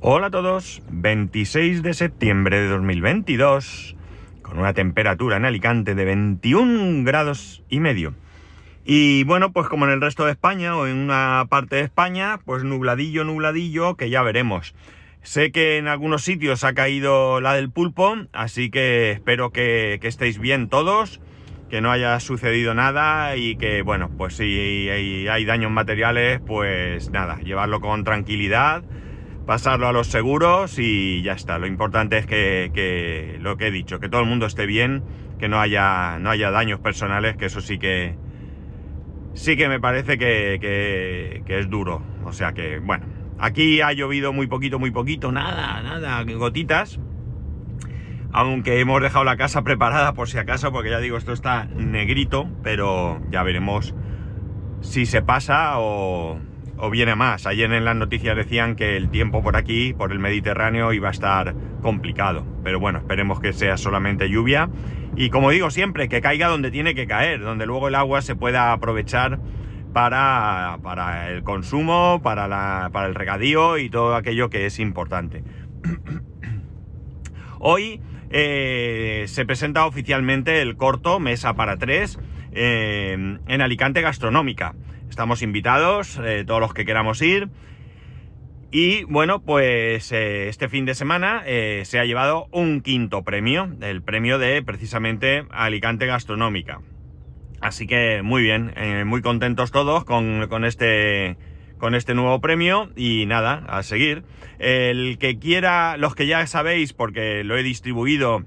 Hola a todos, 26 de septiembre de 2022, con una temperatura en Alicante de 21 grados y medio. Y bueno, pues como en el resto de España o en una parte de España, pues nubladillo, nubladillo, que ya veremos. Sé que en algunos sitios ha caído la del pulpo, así que espero que, estéis bien todos, que no haya sucedido nada y que, bueno, pues si hay, hay daños materiales, pues nada, llevarlo con tranquilidad pasarlo a los seguros y ya está. Lo importante es que, lo que he dicho, que todo el mundo esté bien, que no haya, no haya daños personales, que eso sí que sí que me parece que, que, es duro. O sea que, bueno, aquí ha llovido muy poquito, muy poquito, nada, nada, gotitas. Aunque hemos dejado la casa preparada por si acaso, porque ya digo, esto está negrito, pero ya veremos si se pasa o, o viene más. Ayer en las noticias decían que el tiempo por aquí, por el Mediterráneo, iba a estar complicado. Pero bueno, esperemos que sea solamente lluvia. Y como digo siempre, que caiga donde tiene que caer, donde luego el agua se pueda aprovechar para, para el consumo, para, la, para el regadío y todo aquello que es importante. Hoy eh, se presenta oficialmente el corto Mesa para tres eh, en Alicante Gastronómica. Estamos invitados, eh, todos los que queramos ir. Y bueno, pues eh, este fin de semana eh, se ha llevado un quinto premio, el premio de precisamente Alicante Gastronómica. Así que muy bien, muy contentos todos con, con, este, con este nuevo premio y nada, a seguir. El que quiera, los que ya sabéis, porque lo he distribuido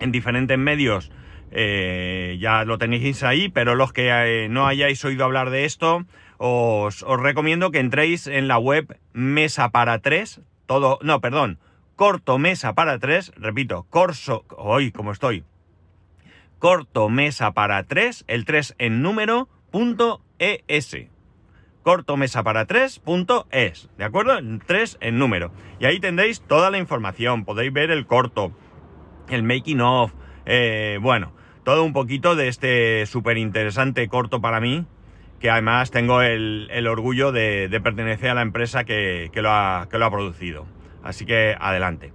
en diferentes medios, eh, ya lo tenéis ahí, pero los que eh, no hayáis oído hablar de esto, os, recomiendo que entréis en la web Mesa para 3, todo, no, perdón, Corto Mesa para 3, repito, Corso, hoy como estoy, Corto Mesa para 3, el 3 en número, punto es. Corto Mesa para 3, punto es, ¿de acuerdo? 3 en número. Y ahí tendréis toda la información, podéis ver el corto, el making of, eh, bueno, todo un poquito de este súper interesante corto para mí, que además tengo el, orgullo de, pertenecer a la empresa que, lo ha, producido. Así que adelante.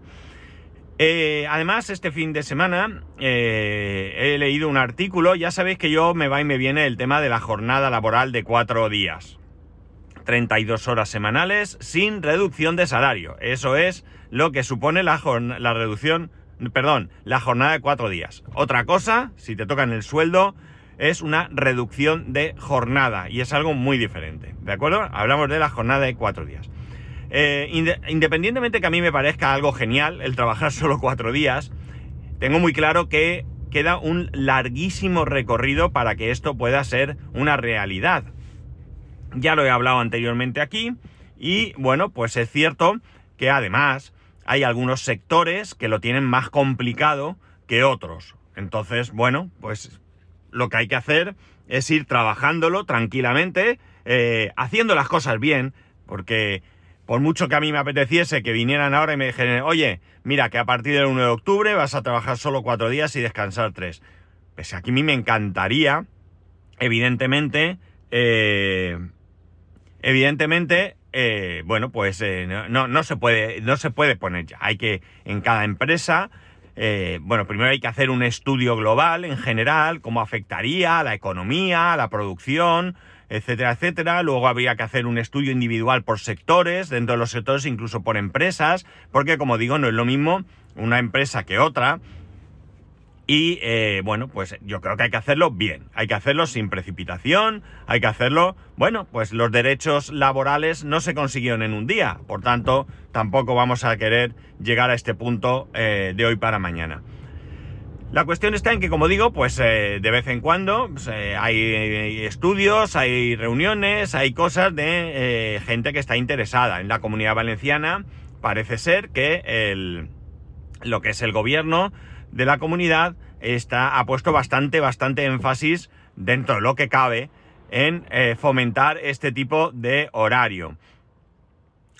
Eh, además, este fin de semana eh, he leído un artículo, ya sabéis que yo me va y me viene el tema de la jornada laboral de cuatro días. 32 horas semanales sin reducción de salario. Eso es lo que supone la, la reducción perdón, la jornada de cuatro días. Otra cosa, si te tocan el sueldo, es una reducción de jornada y es algo muy diferente, ¿de acuerdo? Hablamos de la jornada de cuatro días. Eh, independientemente que a mí me parezca algo genial el trabajar solo cuatro días, tengo muy claro que queda un larguísimo recorrido para que esto pueda ser una realidad. Ya lo he hablado anteriormente aquí y bueno, pues es cierto que además hay algunos sectores que lo tienen más complicado que otros. Entonces, bueno, pues lo que hay que hacer es ir trabajándolo tranquilamente, eh, haciendo las cosas bien, porque por mucho que a mí me apeteciese que vinieran ahora y me dijeran, oye, mira que a partir del 1 de octubre vas a trabajar solo cuatro días y descansar tres. Pues aquí a mí me encantaría, evidentemente, eh, evidentemente, eh, bueno, pues eh, no, no, se puede, no se puede poner ya. Hay que, en cada empresa, eh, bueno, primero hay que hacer un estudio global en general, cómo afectaría a la economía, a la producción, etcétera, etcétera. Luego habría que hacer un estudio individual por sectores, dentro de los sectores incluso por empresas, porque como digo, no es lo mismo una empresa que otra. Y eh, bueno, pues yo creo que hay que hacerlo bien, hay que hacerlo sin precipitación, hay que hacerlo, bueno, pues los derechos laborales no se consiguieron en un día, por tanto, tampoco vamos a querer llegar a este punto eh, de hoy para mañana. La cuestión está en que, como digo, pues eh, de vez en cuando pues, hay estudios, hay reuniones, hay cosas de gente que está interesada. En la comunidad valenciana parece ser que el, lo que es el gobierno de la comunidad está, ha puesto bastante, bastante énfasis dentro de lo que cabe en eh, fomentar este tipo de horario.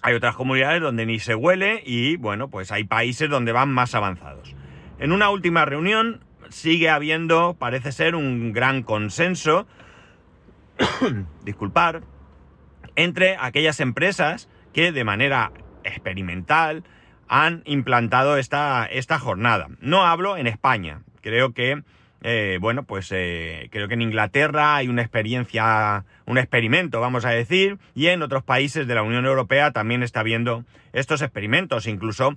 Hay otras comunidades donde ni se huele y bueno, pues hay países donde van más avanzados. En una última reunión sigue habiendo, parece ser, un gran consenso, disculpar, entre aquellas empresas que de manera experimental, han implantado esta, esta jornada. No hablo en España. Creo que, eh, bueno, pues eh, creo que en Inglaterra hay una experiencia, un experimento, vamos a decir, y en otros países de la Unión Europea también está habiendo estos experimentos. Incluso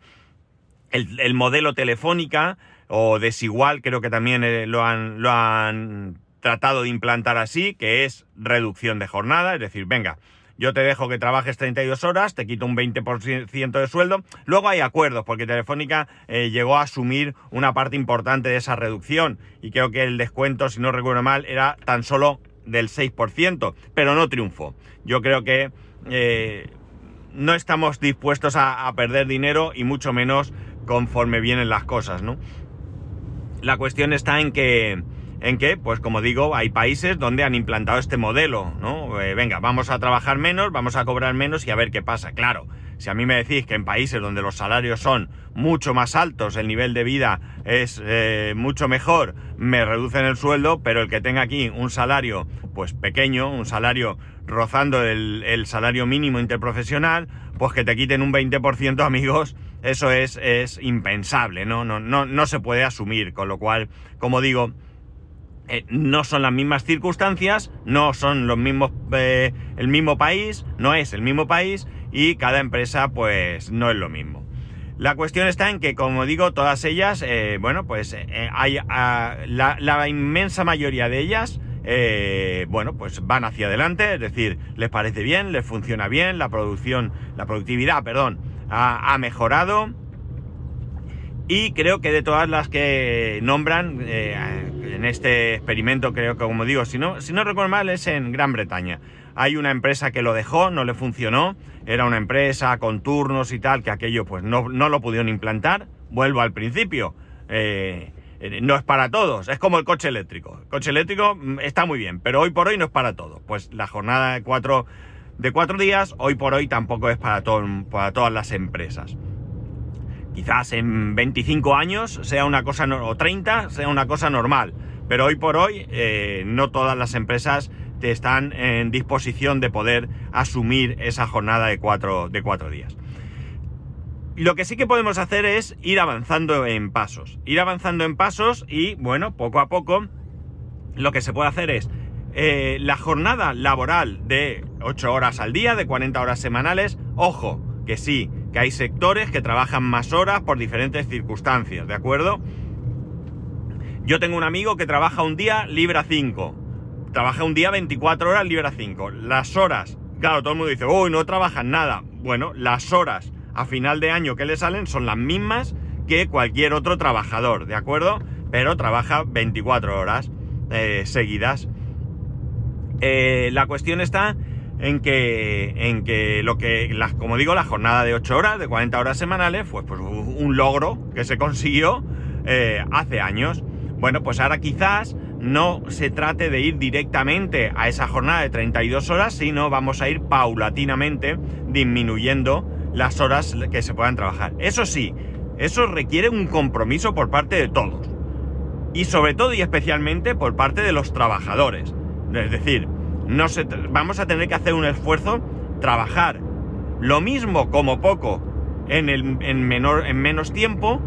el, el modelo telefónica o desigual creo que también eh, lo, han, lo han tratado de implantar así, que es reducción de jornada, es decir, venga, yo te dejo que trabajes 32 horas, te quito un 20% de sueldo. Luego hay acuerdos, porque Telefónica eh, llegó a asumir una parte importante de esa reducción y creo que el descuento, si no recuerdo mal, era tan solo del 6%, pero no triunfó. Yo creo que eh, no estamos dispuestos a, a perder dinero y mucho menos conforme vienen las cosas, ¿no? La cuestión está en que en que, pues como digo, hay países donde han implantado este modelo, ¿no? Eh, venga, vamos a trabajar menos, vamos a cobrar menos y a ver qué pasa. Claro, si a mí me decís que en países donde los salarios son mucho más altos, el nivel de vida es eh, mucho mejor, me reducen el sueldo, pero el que tenga aquí un salario, pues pequeño, un salario rozando el, salario mínimo interprofesional, pues que te quiten un 20%, amigos, eso es, es impensable, ¿no? No, no, no se puede asumir, con lo cual, como digo, eh, no son las mismas circunstancias, no son los mismos, eh, el mismo país, no es el mismo país y cada empresa pues no es lo mismo. La cuestión está en que, como digo, todas ellas, eh, bueno, pues hay ah, la, inmensa mayoría de ellas, bueno, pues van hacia adelante, es decir, les parece bien, les funciona bien, la producción, la productividad, perdón, ha mejorado y creo que de todas las que nombran eh, en este experimento, creo que como digo, si no, si no recuerdo mal, es en Gran Bretaña. Hay una empresa que lo dejó, no le funcionó, era una empresa con turnos y tal, que aquello pues no, no lo pudieron implantar. Vuelvo al principio. Eh, eh, no es para todos, es como el coche eléctrico. El coche eléctrico mm, está muy bien, pero hoy por hoy no es para todos. Pues la jornada de cuatro, de cuatro días, hoy por hoy tampoco es para, todo, para todas las empresas. Quizás en 25 años sea una cosa, o 30 sea una cosa normal, pero hoy por hoy eh, no todas las empresas te están en disposición de poder asumir esa jornada de cuatro, de cuatro días. Lo que sí que podemos hacer es ir avanzando en pasos. Ir avanzando en pasos y, bueno, poco a poco, lo que se puede hacer es eh, la jornada laboral de 8 horas al día, de 40 horas semanales. Ojo, que sí, que hay sectores que trabajan más horas por diferentes circunstancias, ¿de acuerdo? Yo tengo un amigo que trabaja un día, libra 5. Trabaja un día 24 horas, libra 5. Las horas, claro, todo el mundo dice, uy, no trabajan nada. Bueno, las horas a final de año que le salen son las mismas que cualquier otro trabajador, ¿de acuerdo? Pero trabaja 24 horas eh, seguidas. Eh, la cuestión está en que, en que lo que, como digo, la jornada de 8 horas, de 40 horas semanales, fue pues, un logro que se consiguió eh, hace años. Bueno, pues ahora quizás no se trate de ir directamente a esa jornada de 32 horas, sino vamos a ir paulatinamente disminuyendo las horas que se puedan trabajar. Eso sí, eso requiere un compromiso por parte de todos. Y sobre todo y especialmente por parte de los trabajadores. Es decir, no se, vamos a tener que hacer un esfuerzo, trabajar lo mismo como poco en, el, en, menor, en menos tiempo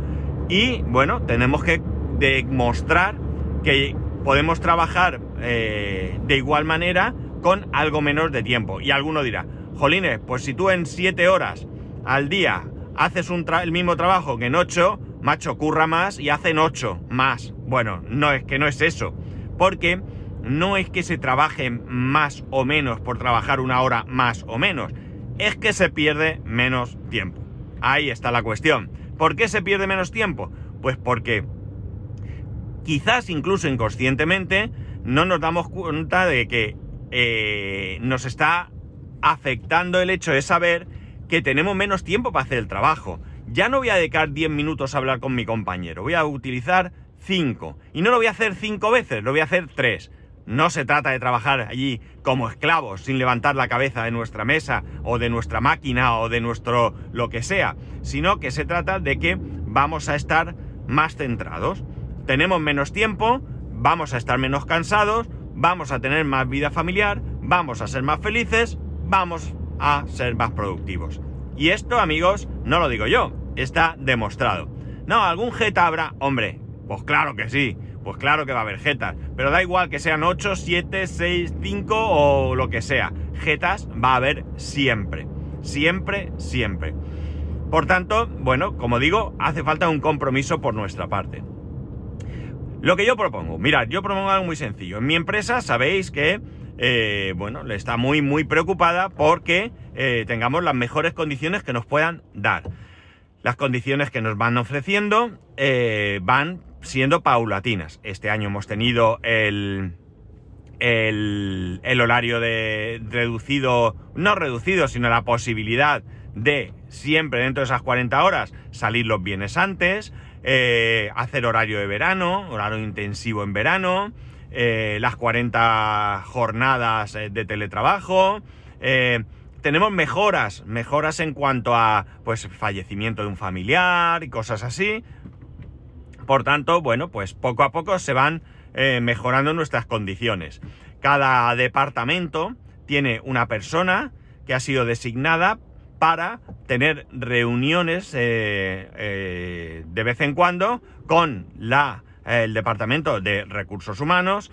y bueno, tenemos que demostrar que podemos trabajar eh, de igual manera con algo menos de tiempo. Y alguno dirá, Jolines, pues si tú en 7 horas al día haces un el mismo trabajo que en 8, macho, curra más y hacen 8 más. Bueno, no es que no es eso. Porque no es que se trabaje más o menos por trabajar una hora más o menos, es que se pierde menos tiempo. Ahí está la cuestión. ¿Por qué se pierde menos tiempo? Pues porque quizás incluso inconscientemente no nos damos cuenta de que eh, nos está afectando el hecho de saber que tenemos menos tiempo para hacer el trabajo. Ya no voy a dedicar 10 minutos a hablar con mi compañero, voy a utilizar 5. Y no lo voy a hacer 5 veces, lo voy a hacer 3. No se trata de trabajar allí como esclavos, sin levantar la cabeza de nuestra mesa o de nuestra máquina o de nuestro lo que sea, sino que se trata de que vamos a estar más centrados. Tenemos menos tiempo, vamos a estar menos cansados, vamos a tener más vida familiar, vamos a ser más felices, vamos a ser más productivos. Y esto, amigos, no lo digo yo, está demostrado. No, algún jeta habrá, hombre, pues claro que sí, pues claro que va a haber jetas, pero da igual que sean 8, 7, 6, 5 o lo que sea, jetas va a haber siempre, siempre, siempre. Por tanto, bueno, como digo, hace falta un compromiso por nuestra parte. Lo que yo propongo, mirad, yo propongo algo muy sencillo. En mi empresa sabéis que, eh, bueno, le está muy, muy preocupada porque eh, tengamos las mejores condiciones que nos puedan dar. Las condiciones que nos van ofreciendo eh, van siendo paulatinas. Este año hemos tenido el, el, el horario de reducido, no reducido, sino la posibilidad de siempre dentro de esas 40 horas salir los bienes antes. Eh, hacer horario de verano, horario intensivo en verano, eh, las 40 jornadas eh, de teletrabajo. tenemos mejoras, mejoras en cuanto a pues fallecimiento de un familiar y cosas así. Por tanto, bueno, pues poco a poco se van mejorando nuestras condiciones. Cada departamento tiene una persona que ha sido designada para tener reuniones eh, eh, de vez en cuando con la, el Departamento de Recursos Humanos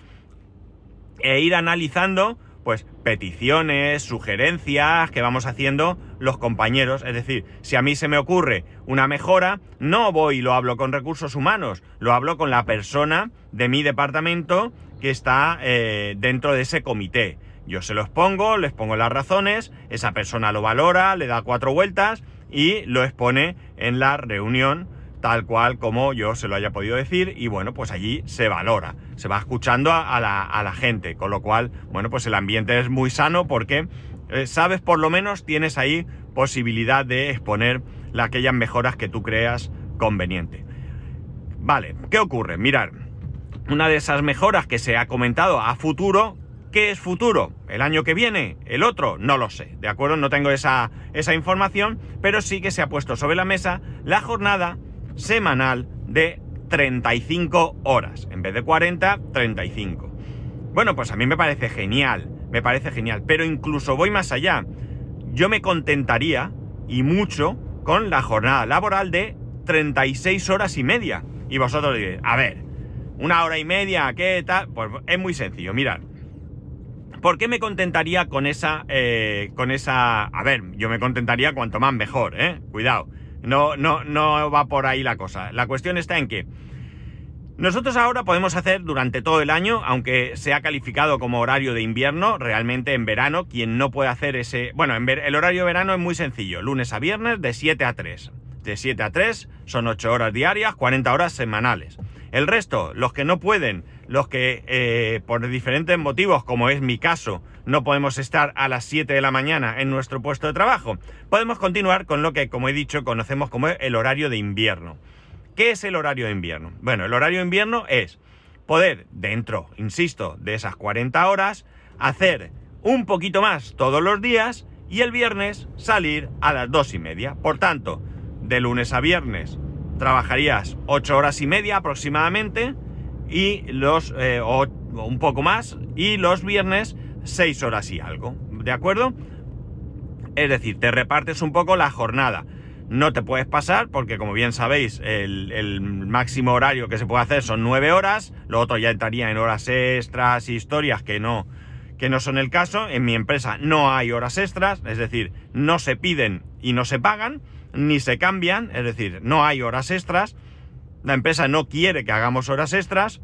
e ir analizando pues peticiones, sugerencias que vamos haciendo los compañeros. Es decir, si a mí se me ocurre una mejora, no voy y lo hablo con recursos humanos, lo hablo con la persona de mi departamento que está eh, dentro de ese comité. Yo se los pongo, les pongo las razones, esa persona lo valora, le da cuatro vueltas y lo expone en la reunión tal cual como yo se lo haya podido decir y bueno, pues allí se valora, se va escuchando a, la, gente, con lo cual, bueno, pues el ambiente es muy sano porque eh, sabes por lo menos, tienes ahí posibilidad de exponer aquellas mejoras que tú creas conveniente. Vale, ¿qué ocurre? Mirar, una de esas mejoras que se ha comentado a futuro ¿Qué es futuro? ¿El año que viene? ¿El otro? No lo sé, ¿de acuerdo? No tengo esa, esa información, pero sí que se ha puesto sobre la mesa la jornada semanal de 35 horas. En vez de 40, 35. Bueno, pues a mí me parece genial, me parece genial, pero incluso voy más allá. Yo me contentaría, y mucho, con la jornada laboral de 36 horas y media. Y vosotros diréis, a ver, una hora y media, ¿qué tal? Pues es muy sencillo, mirad. ¿Por qué me contentaría con esa, eh, con esa... A ver, yo me contentaría cuanto más mejor, ¿eh? Cuidado. No, no, no va por ahí la cosa. La cuestión está en que nosotros ahora podemos hacer durante todo el año, aunque sea calificado como horario de invierno, realmente en verano, quien no puede hacer ese... Bueno, en el horario de verano es muy sencillo, lunes a viernes de 7 a 3. De 7 a 3 son 8 horas diarias, 40 horas semanales. El resto, los que no pueden, los que eh, por diferentes motivos, como es mi caso, no podemos estar a las 7 de la mañana en nuestro puesto de trabajo, podemos continuar con lo que, como he dicho, conocemos como el horario de invierno. ¿Qué es el horario de invierno? Bueno, el horario de invierno es poder, dentro, insisto, de esas 40 horas, hacer un poquito más todos los días y el viernes salir a las 2 y media. Por tanto, de lunes a viernes trabajarías 8 horas y media aproximadamente y los, eh, o un poco más, y los viernes 6 horas y algo, ¿de acuerdo? Es decir, te repartes un poco la jornada. No te puedes pasar porque, como bien sabéis, el, máximo horario que se puede hacer son 9 horas. Lo otro ya entraría en horas extras y historias que no, que no son el caso. En mi empresa no hay horas extras, es decir, no se piden y no se pagan, ni se cambian, es decir, no hay horas extras la empresa no quiere que hagamos horas extras,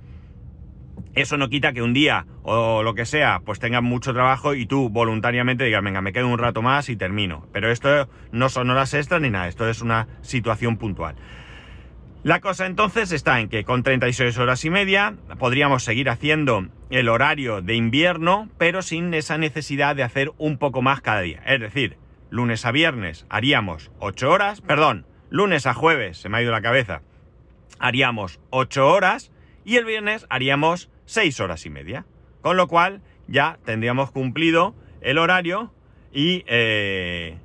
eso no quita que un día o lo que sea, pues tengas mucho trabajo y tú voluntariamente digas, venga, me quedo un rato más y termino. Pero esto no son horas extras ni nada, esto es una situación puntual. La cosa entonces está en que con 36 horas y media podríamos seguir haciendo el horario de invierno, pero sin esa necesidad de hacer un poco más cada día. Es decir, lunes a viernes haríamos 8 horas, perdón, lunes a jueves, se me ha ido la cabeza, haríamos 8 horas y el viernes haríamos 6 horas y media. Con lo cual ya tendríamos cumplido el horario y... Eh,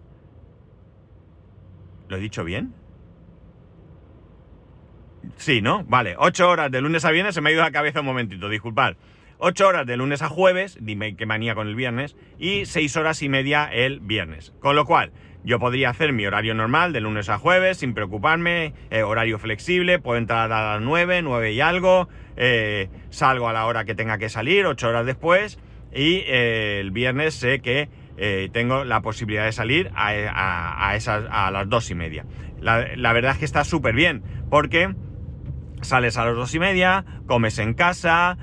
¿Lo he dicho bien? Sí, ¿no? Vale, 8 horas de lunes a viernes, se me ha ido la cabeza un momentito, disculpad. 8 horas de lunes a jueves, dime qué manía con el viernes, y 6 horas y media el viernes. Con lo cual, yo podría hacer mi horario normal de lunes a jueves sin preocuparme, eh, horario flexible, puedo entrar a las 9, 9 y algo, eh, salgo a la hora que tenga que salir, 8 horas después, y eh, el viernes sé que tengo la posibilidad de salir a, esas, a las 2 y media. La, la verdad es que está súper bien, porque sales a las 2 y media, comes en casa,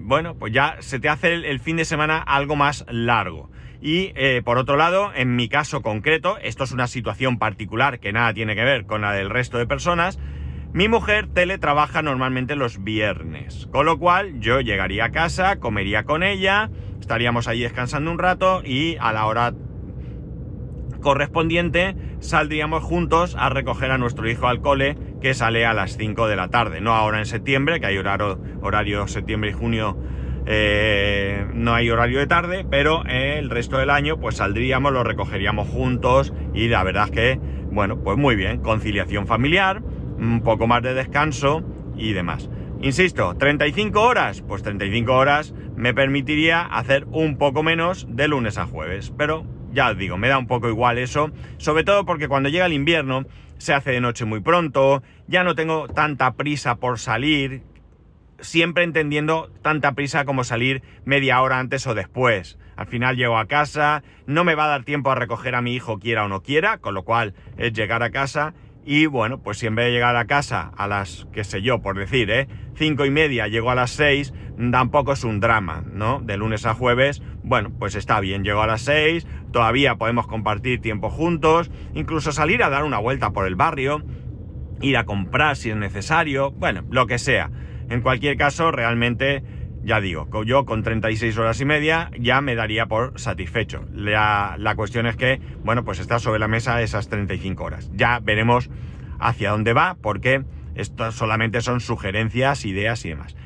bueno, pues ya se te hace el fin de semana algo más largo. Y eh, por otro lado, en mi caso concreto, esto es una situación particular que nada tiene que ver con la del resto de personas, mi mujer teletrabaja normalmente los viernes, con lo cual yo llegaría a casa, comería con ella, estaríamos ahí descansando un rato y a la hora correspondiente saldríamos juntos a recoger a nuestro hijo al cole que sale a las 5 de la tarde, no ahora en septiembre, que hay horario, septiembre y junio eh, no hay horario de tarde, pero el resto del año pues saldríamos, lo recogeríamos juntos y la verdad es que, bueno, pues muy bien, conciliación familiar, un poco más de descanso y demás. Insisto, 35 horas, pues 35 horas me permitiría hacer un poco menos de lunes a jueves, pero ya os digo, me da un poco igual eso, sobre todo porque cuando llega el invierno se hace de noche muy pronto, ya no tengo tanta prisa por salir, siempre entendiendo tanta prisa como salir media hora antes o después. Al final llego a casa, no me va a dar tiempo a recoger a mi hijo quiera o no quiera, con lo cual es llegar a casa y bueno, pues si en vez de llegar a casa a las, qué sé yo, por decir, ¿eh? Cinco y media, llego a las seis, tampoco es un drama, ¿no? De lunes a jueves, bueno, pues está bien, llego a las seis, todavía podemos compartir tiempo juntos, incluso salir a dar una vuelta por el barrio, ir a comprar si es necesario, bueno, lo que sea. En cualquier caso, realmente, ya digo, yo con 36 horas y media ya me daría por satisfecho. La, la cuestión es que, bueno, pues está sobre la mesa esas 35 horas. Ya veremos hacia dónde va, porque esto solamente son sugerencias, ideas y demás.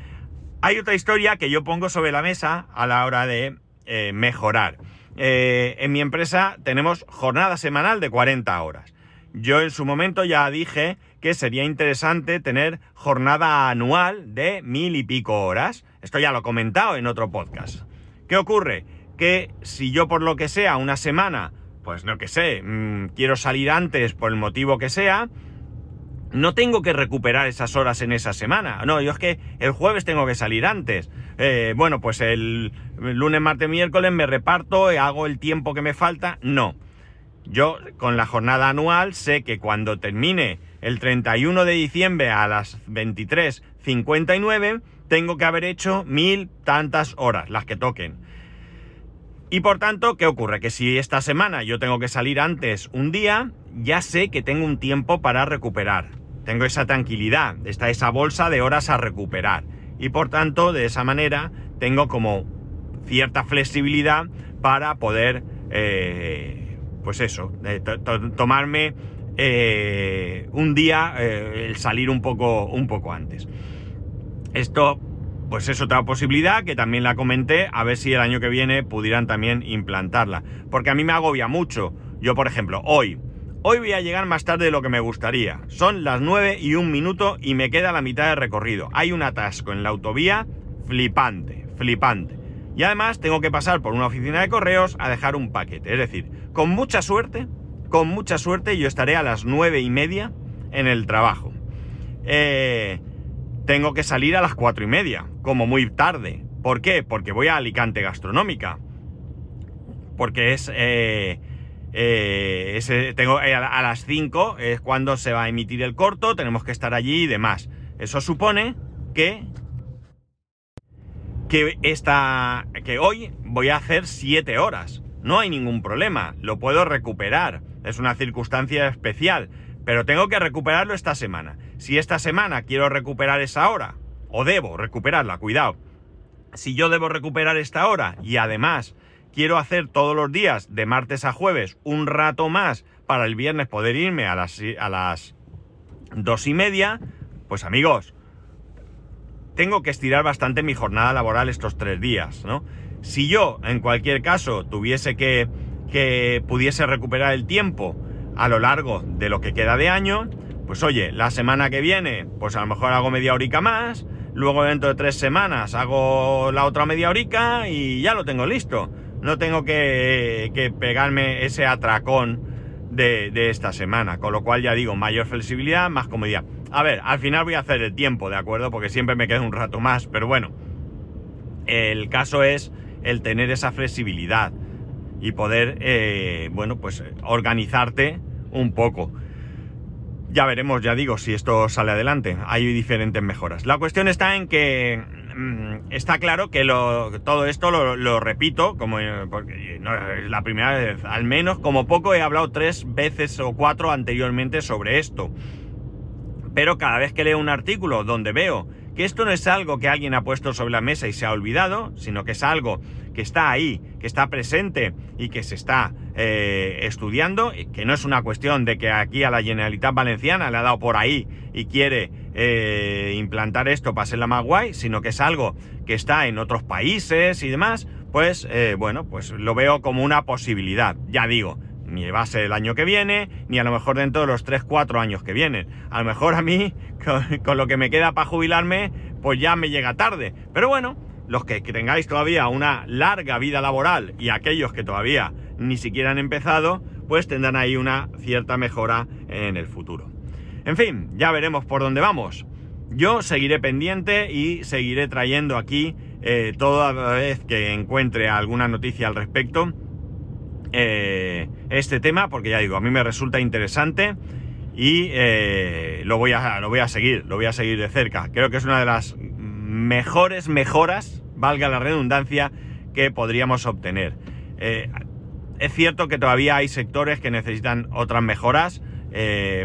Hay otra historia que yo pongo sobre la mesa a la hora de eh, mejorar. Eh, en mi empresa tenemos jornada semanal de 40 horas. Yo en su momento ya dije que sería interesante tener jornada anual de mil y pico horas. Esto ya lo he comentado en otro podcast. ¿Qué ocurre? Que si yo por lo que sea una semana, pues no que sé, mm, quiero salir antes por el motivo que sea, no tengo que recuperar esas horas en esa semana. No, yo es que el jueves tengo que salir antes. Eh, bueno, pues el lunes, martes, miércoles me reparto, hago el tiempo que me falta. No. Yo con la jornada anual sé que cuando termine el 31 de diciembre a las 23.59 tengo que haber hecho mil tantas horas, las que toquen. Y por tanto, ¿qué ocurre? Que si esta semana yo tengo que salir antes un día, ya sé que tengo un tiempo para recuperar. Tengo esa tranquilidad, está esa bolsa de horas a recuperar. Y por tanto, de esa manera, tengo como cierta flexibilidad para poder, eh, pues eso, eh, tomarme eh, un día el salir un poco, un poco antes. Esto, pues es otra posibilidad que también la comenté, a ver si el año que viene pudieran también implantarla. Porque a mí me agobia mucho. Yo, por ejemplo, hoy, hoy voy a llegar más tarde de lo que me gustaría. Son las 9 y un minuto y me queda la mitad de recorrido. Hay un atasco en la autovía flipante, flipante. Y además tengo que pasar por una oficina de correos a dejar un paquete. Es decir, con mucha suerte, con mucha suerte yo estaré a las nueve y media en el trabajo. Eh, tengo que salir a las cuatro y media, como muy tarde. ¿Por qué? Porque voy a Alicante Gastronómica. Porque es... Eh, eh, tengo, a, las 5 es cuando se va a emitir el corto, tenemos que estar allí y demás. Eso supone que que esta que hoy voy a hacer 7 horas. No hay ningún problema, lo puedo recuperar es una circunstancia especial, pero tengo que recuperarlo esta semana. Si esta semana quiero recuperar esa hora, o debo recuperarla, cuidado, si yo debo recuperar esta hora y además quiero hacer todos los días, de martes a jueves, un rato más para el viernes poder irme a las, a las dos y media, pues amigos, tengo que estirar bastante mi jornada laboral estos tres días, ¿no? Si yo, en cualquier caso, tuviese que que pudiese recuperar el tiempo a lo largo de lo que queda de año, pues oye, la semana que viene, pues a lo mejor hago media horica más, luego dentro de tres semanas hago la otra media horica y ya lo tengo listo. No tengo que, que pegarme ese atracón de, de, esta semana, con lo cual ya digo, mayor flexibilidad, más comodidad. A ver, al final voy a hacer el tiempo, ¿de acuerdo? Porque siempre me queda un rato más, pero bueno, el caso es el tener esa flexibilidad y poder, eh, bueno, pues organizarte un poco. Ya veremos, ya digo, si esto sale adelante. Hay diferentes mejoras. La cuestión está en que mm, está claro que todo esto lo, repito, como eh, porque no es la primera vez, al menos como poco he hablado tres veces o cuatro anteriormente sobre esto. Pero cada vez que leo un artículo donde veo que esto no es algo que alguien ha puesto sobre la mesa y se ha olvidado, sino que es algo que está ahí, que está presente y que se está eh, estudiando, que no es una cuestión de que aquí a la Generalitat Valenciana le ha dado por ahí y quiere eh, implantar esto para ser la más guay, sino que es algo que está en otros países y demás, pues eh, bueno, pues lo veo como una posibilidad. Ya digo, ni va a ser el año que viene, ni a lo mejor dentro de los 3-4 años que vienen. A lo mejor a mí, con, lo que me queda para jubilarme, pues ya me llega tarde. Pero bueno, los que tengáis todavía una larga vida laboral y aquellos que todavía ni siquiera han empezado, pues tendrán ahí una cierta mejora en el futuro. En fin, ya veremos por dónde vamos. Yo seguiré pendiente y seguiré trayendo aquí eh, toda vez que encuentre alguna noticia al respecto eh, este tema, porque ya digo, a mí me resulta interesante y eh, lo, voy a, lo voy a seguir, lo voy a seguir de cerca. Creo que es una de las mejores mejoras, valga la redundancia, que podríamos obtener. Eh, es cierto que todavía hay sectores que necesitan otras mejoras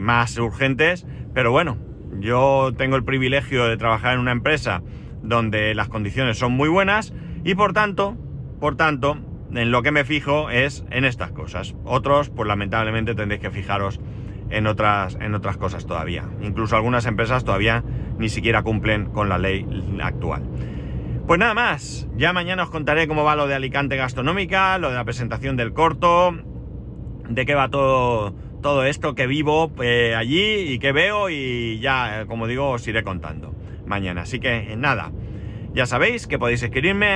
más urgentes, pero bueno, yo tengo el privilegio de trabajar en una empresa donde las condiciones son muy buenas y por tanto, por tanto, en lo que me fijo es en estas cosas. Otros, pues lamentablemente tendréis que fijaros en otras, en otras cosas todavía. Incluso algunas empresas todavía ni siquiera cumplen con la ley actual. Pues nada más, ya mañana os contaré cómo va lo de Alicante Gastronómica, lo de la presentación del corto, de qué va todo, todo esto que vivo eh, allí y que veo y ya, como digo, os iré contando mañana. Así que nada, ya sabéis que podéis escribirme